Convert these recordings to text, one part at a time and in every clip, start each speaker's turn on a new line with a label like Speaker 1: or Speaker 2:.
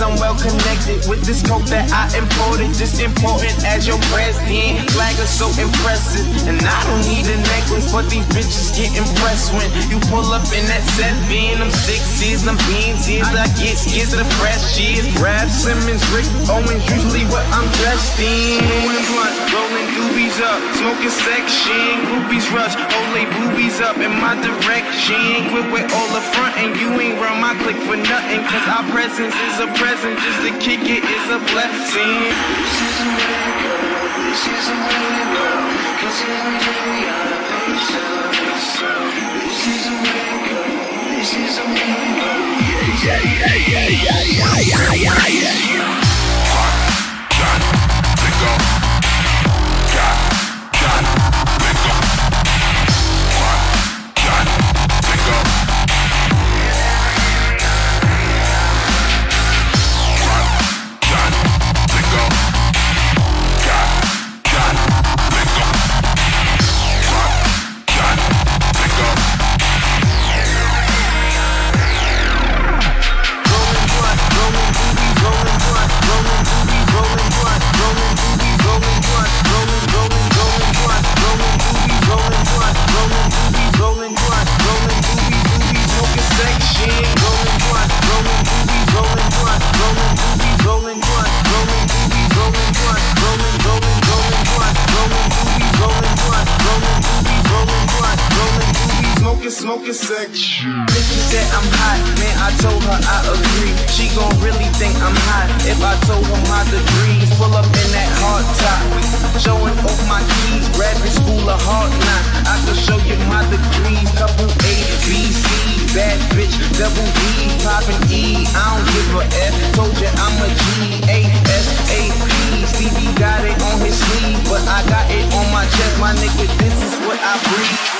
Speaker 1: I'm well connected with this coat that I imported. Just important as your president. Flag is so impressive. And I don't need a necklace, but these bitches get impressed when you pull up in that set bin. Them sixes, them beans, I get skids of the fresh years. Raf Simons, Rick Owens, usually what I'm dressed in. Rolling doobies up, smoking section. Groupies rush, Olay boobies up in my direction. Quit with all the front and you ain't run my click for nothing. Cause our presence is a present, just to kick it is a blessing. This is a way to go, this is a way to go. Cause every day we gotta face up. This is a way to go, this is a way to go. Yeah, yeah, yeah, yeah, yeah, yeah, yeah, yeah, yeah.
Speaker 2: Hot, John, pick
Speaker 1: I'm hot if I told her my degrees. Pull up in that hard top, showing off my keys. Graduate school of hard knock. I can show you my degrees. Couple A, B, C, bad bitch, double E, poppin' E. I don't give a F. Told you I'm a G, A, S, A, P. Stevie got it on his sleeve, but I got it on my chest. My nigga, this is what I breathe.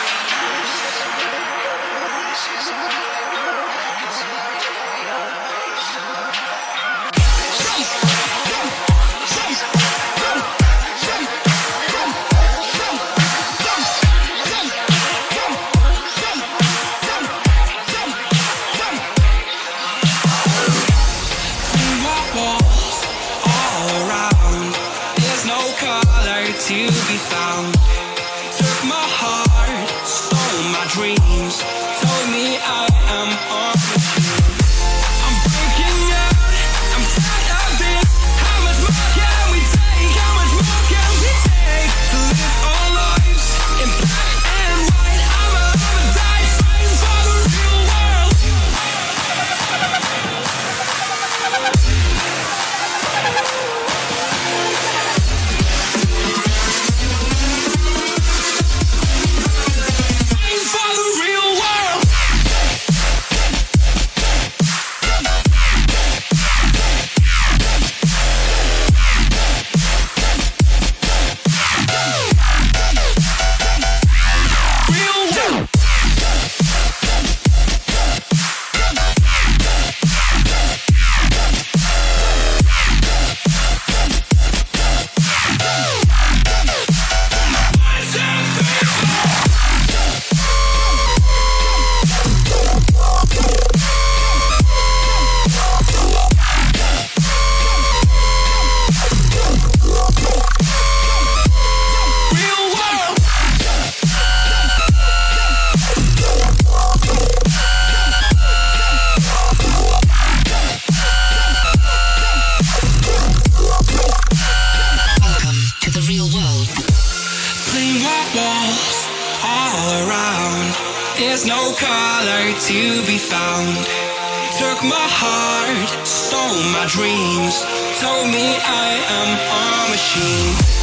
Speaker 3: Took my heart, stole my dreams, told me I am a machine.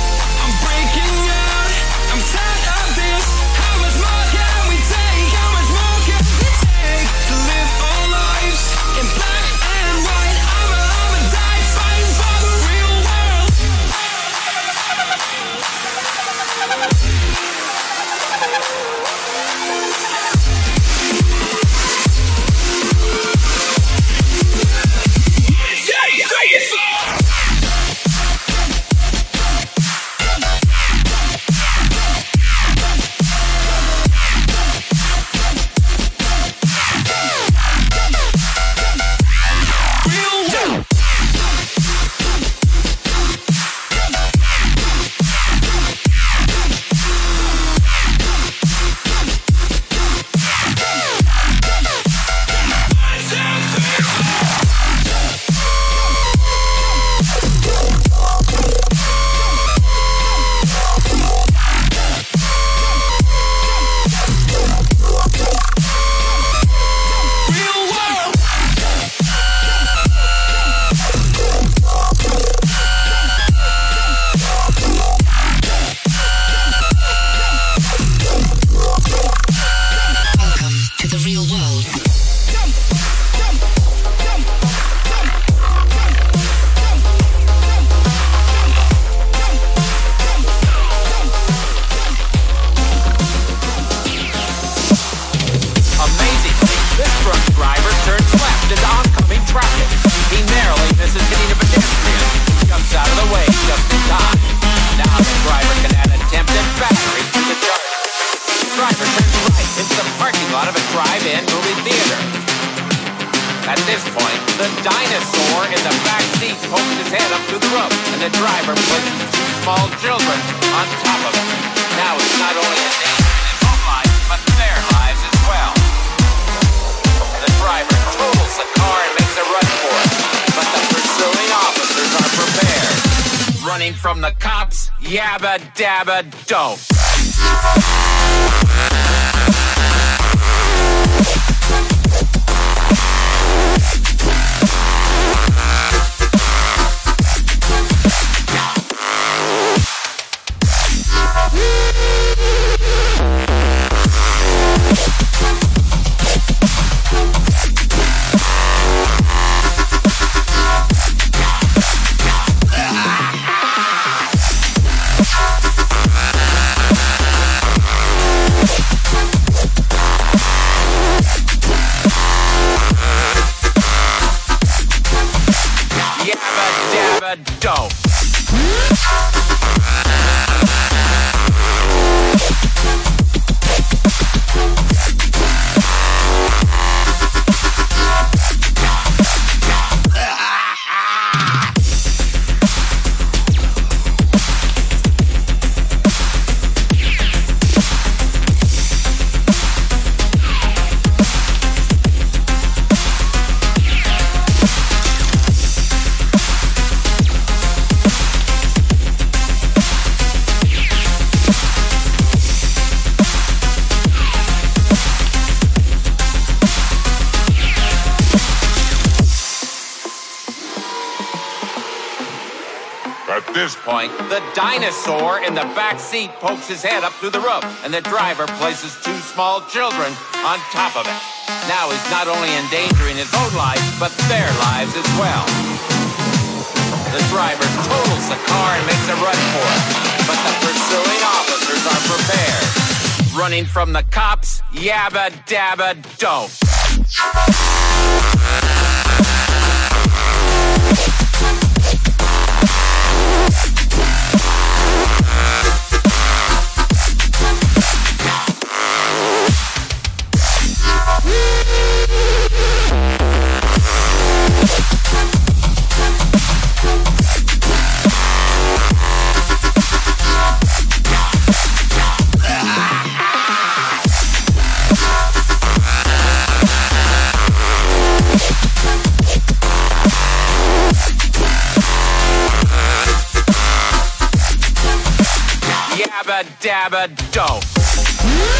Speaker 2: At this point,
Speaker 4: the dinosaur in the back seat pokes his head up through the roof, and the driver places two small children on top of it. Now he's not only endangering his own life, but their lives as well. The driver totals the car and makes a run for it, but the pursuing officers are prepared. Running from the cops, yabba dabba don't. Dabba don't.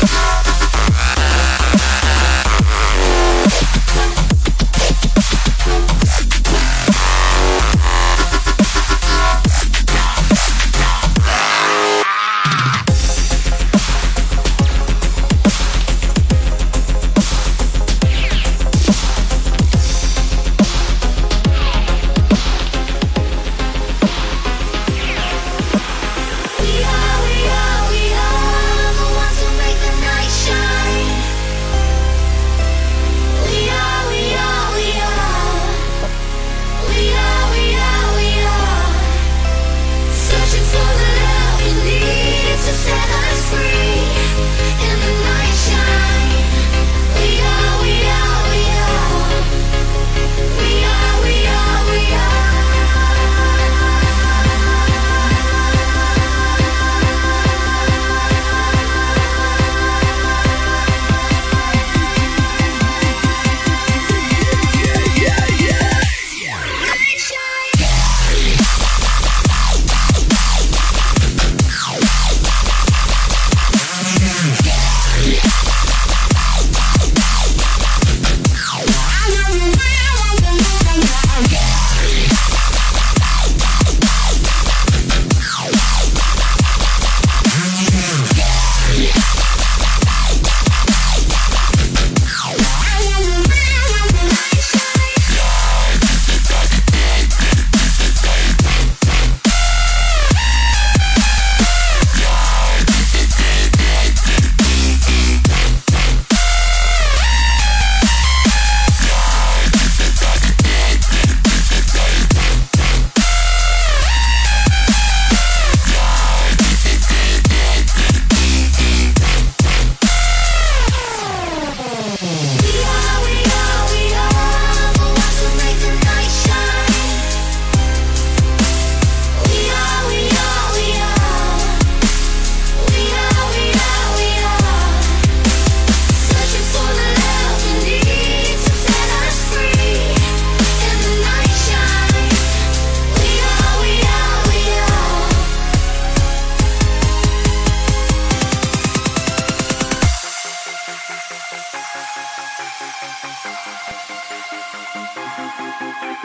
Speaker 5: I get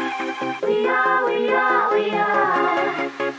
Speaker 5: We are, we are, we are.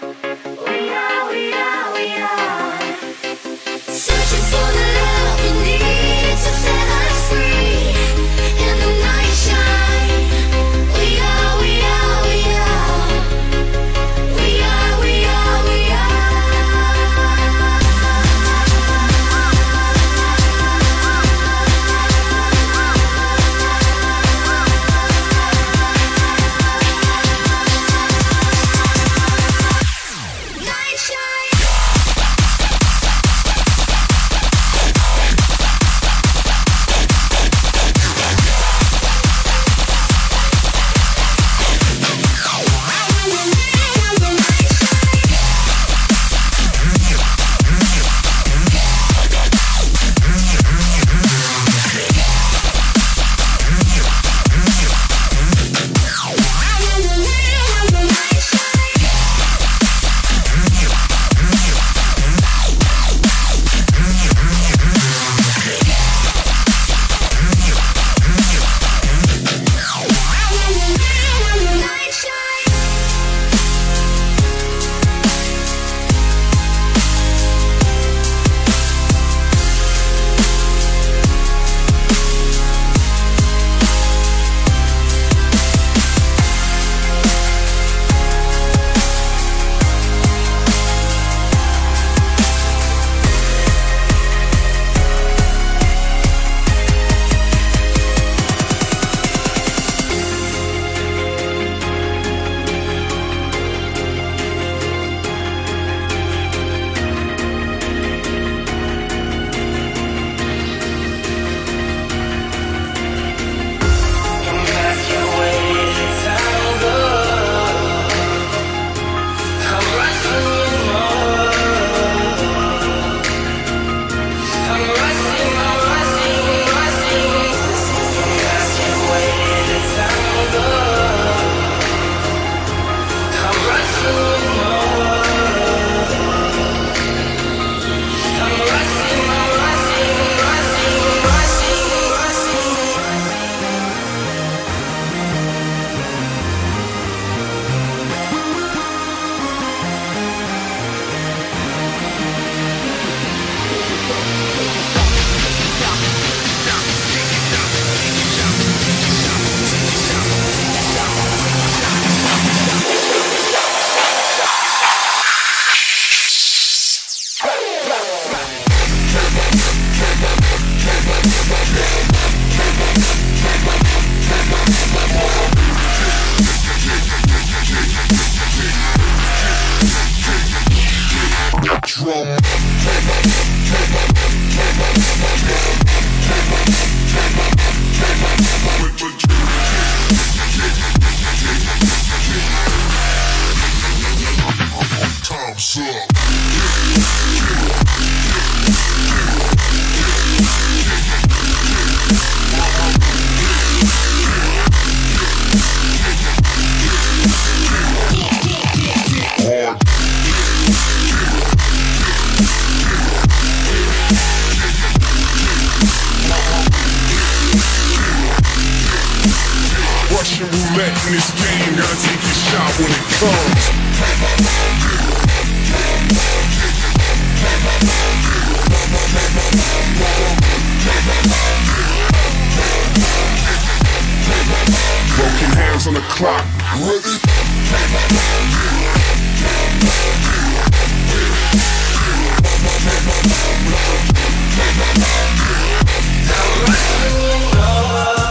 Speaker 5: Russian roulette in this
Speaker 3: game, gotta take your shot when
Speaker 5: it comes. Broken hands on the clock, ready? Now let me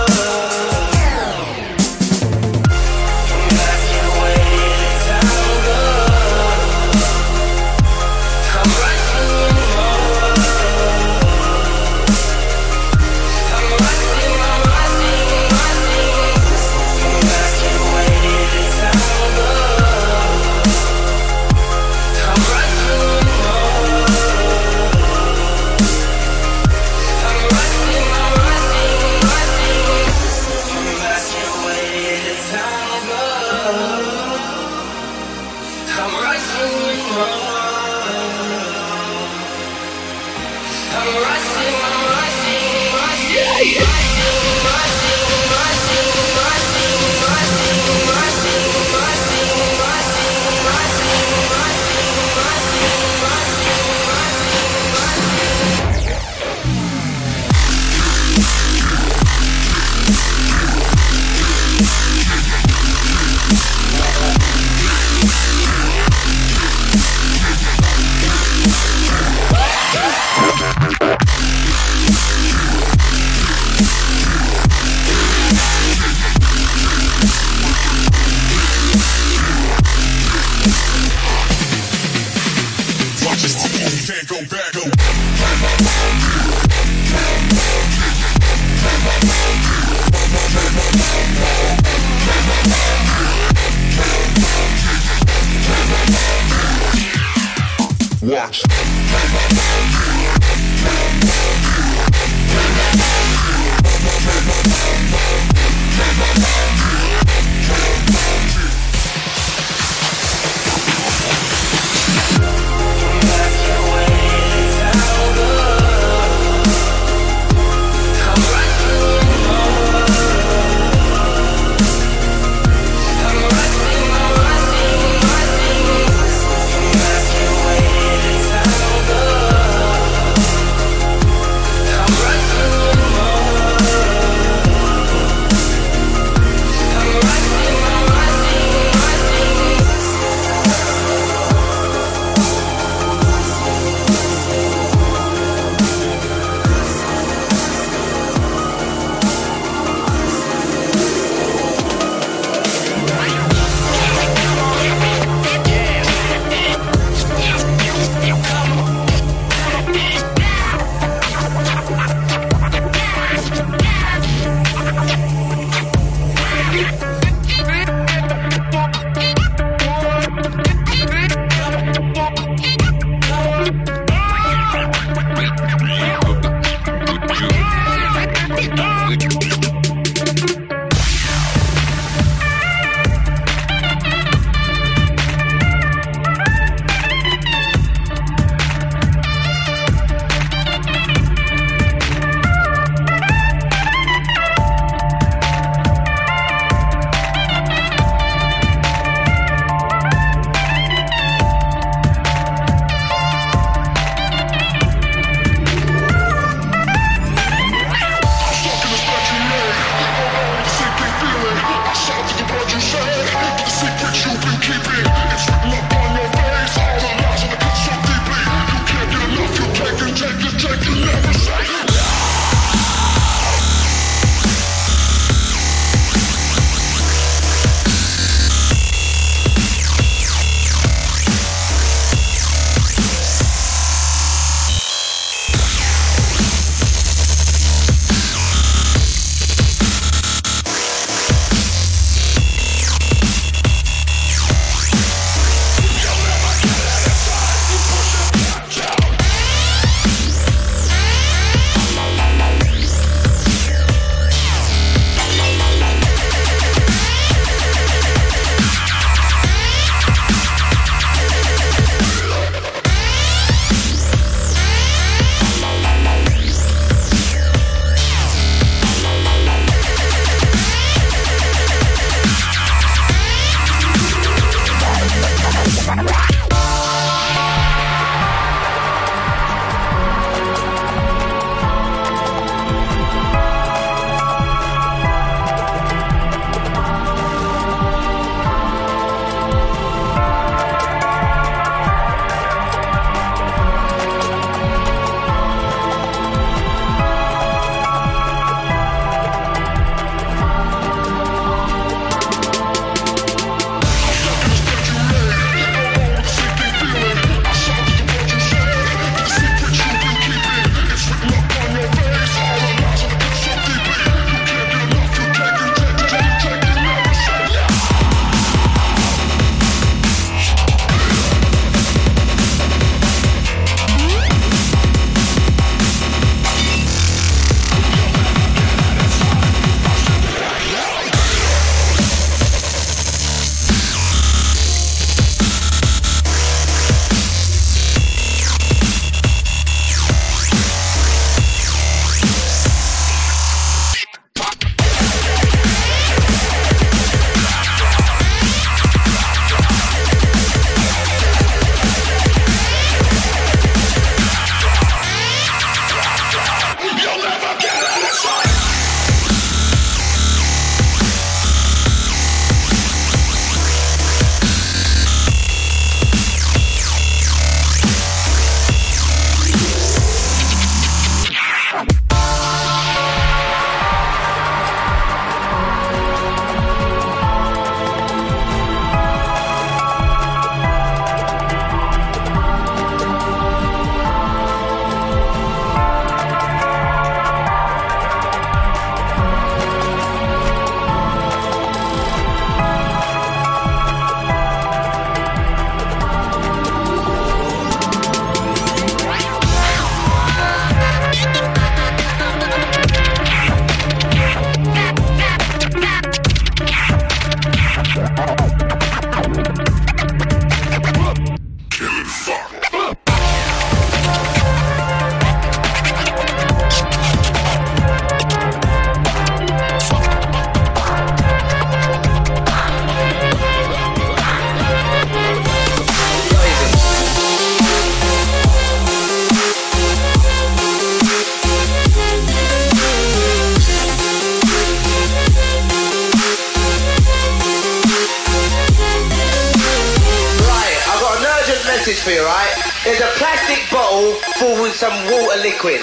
Speaker 5: water liquid.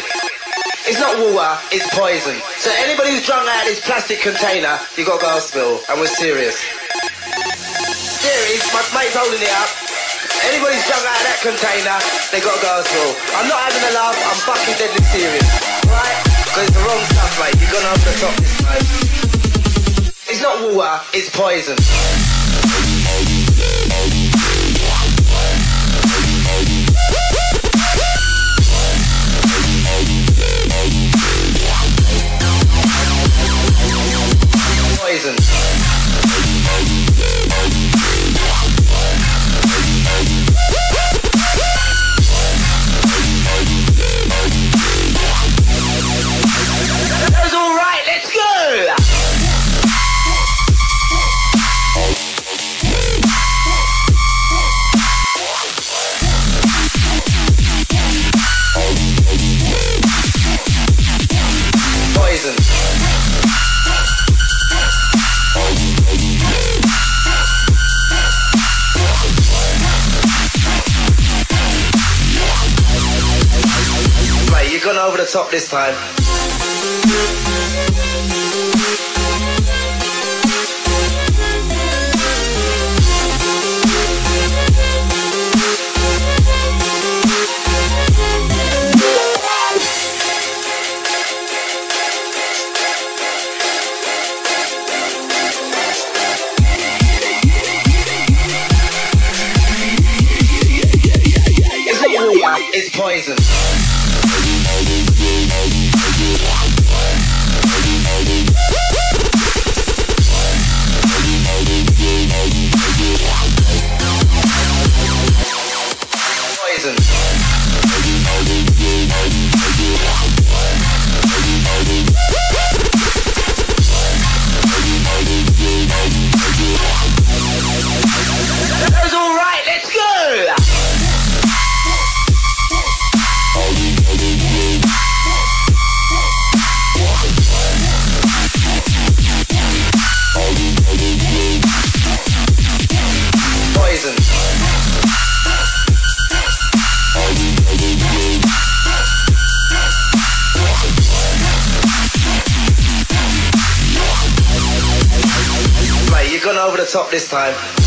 Speaker 5: It's not water, it's poison. So anybody who's drunk out of this plastic container, you got to go and we're serious. Serious, my mate's holding it up. Anybody's drunk out of that container, they got to go. I'm not having a laugh, I'm fucking deadly serious. Right? Because it's the wrong stuff, mate. You're gonna have to stop this, mate. It's not water, it's. Poison. This time. This time.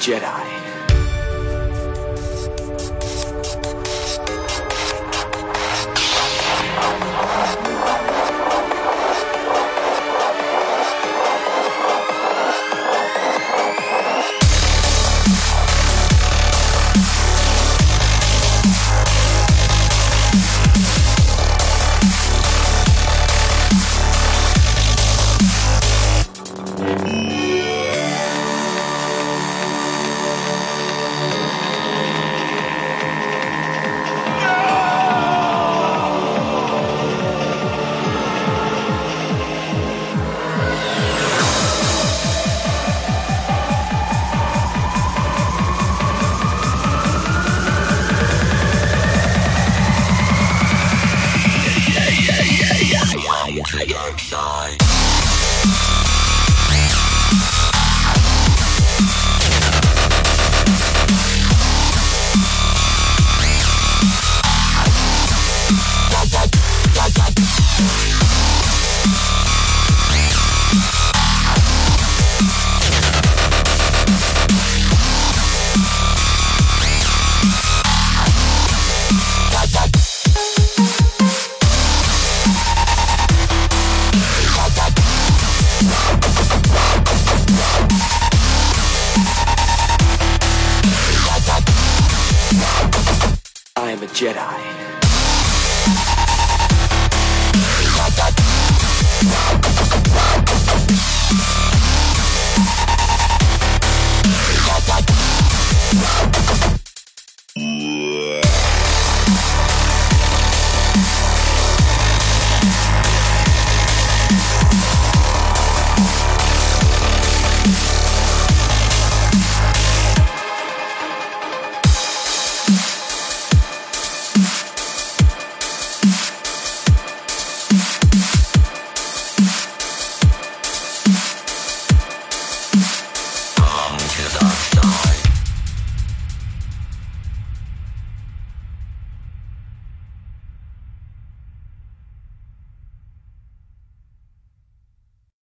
Speaker 3: Jedi.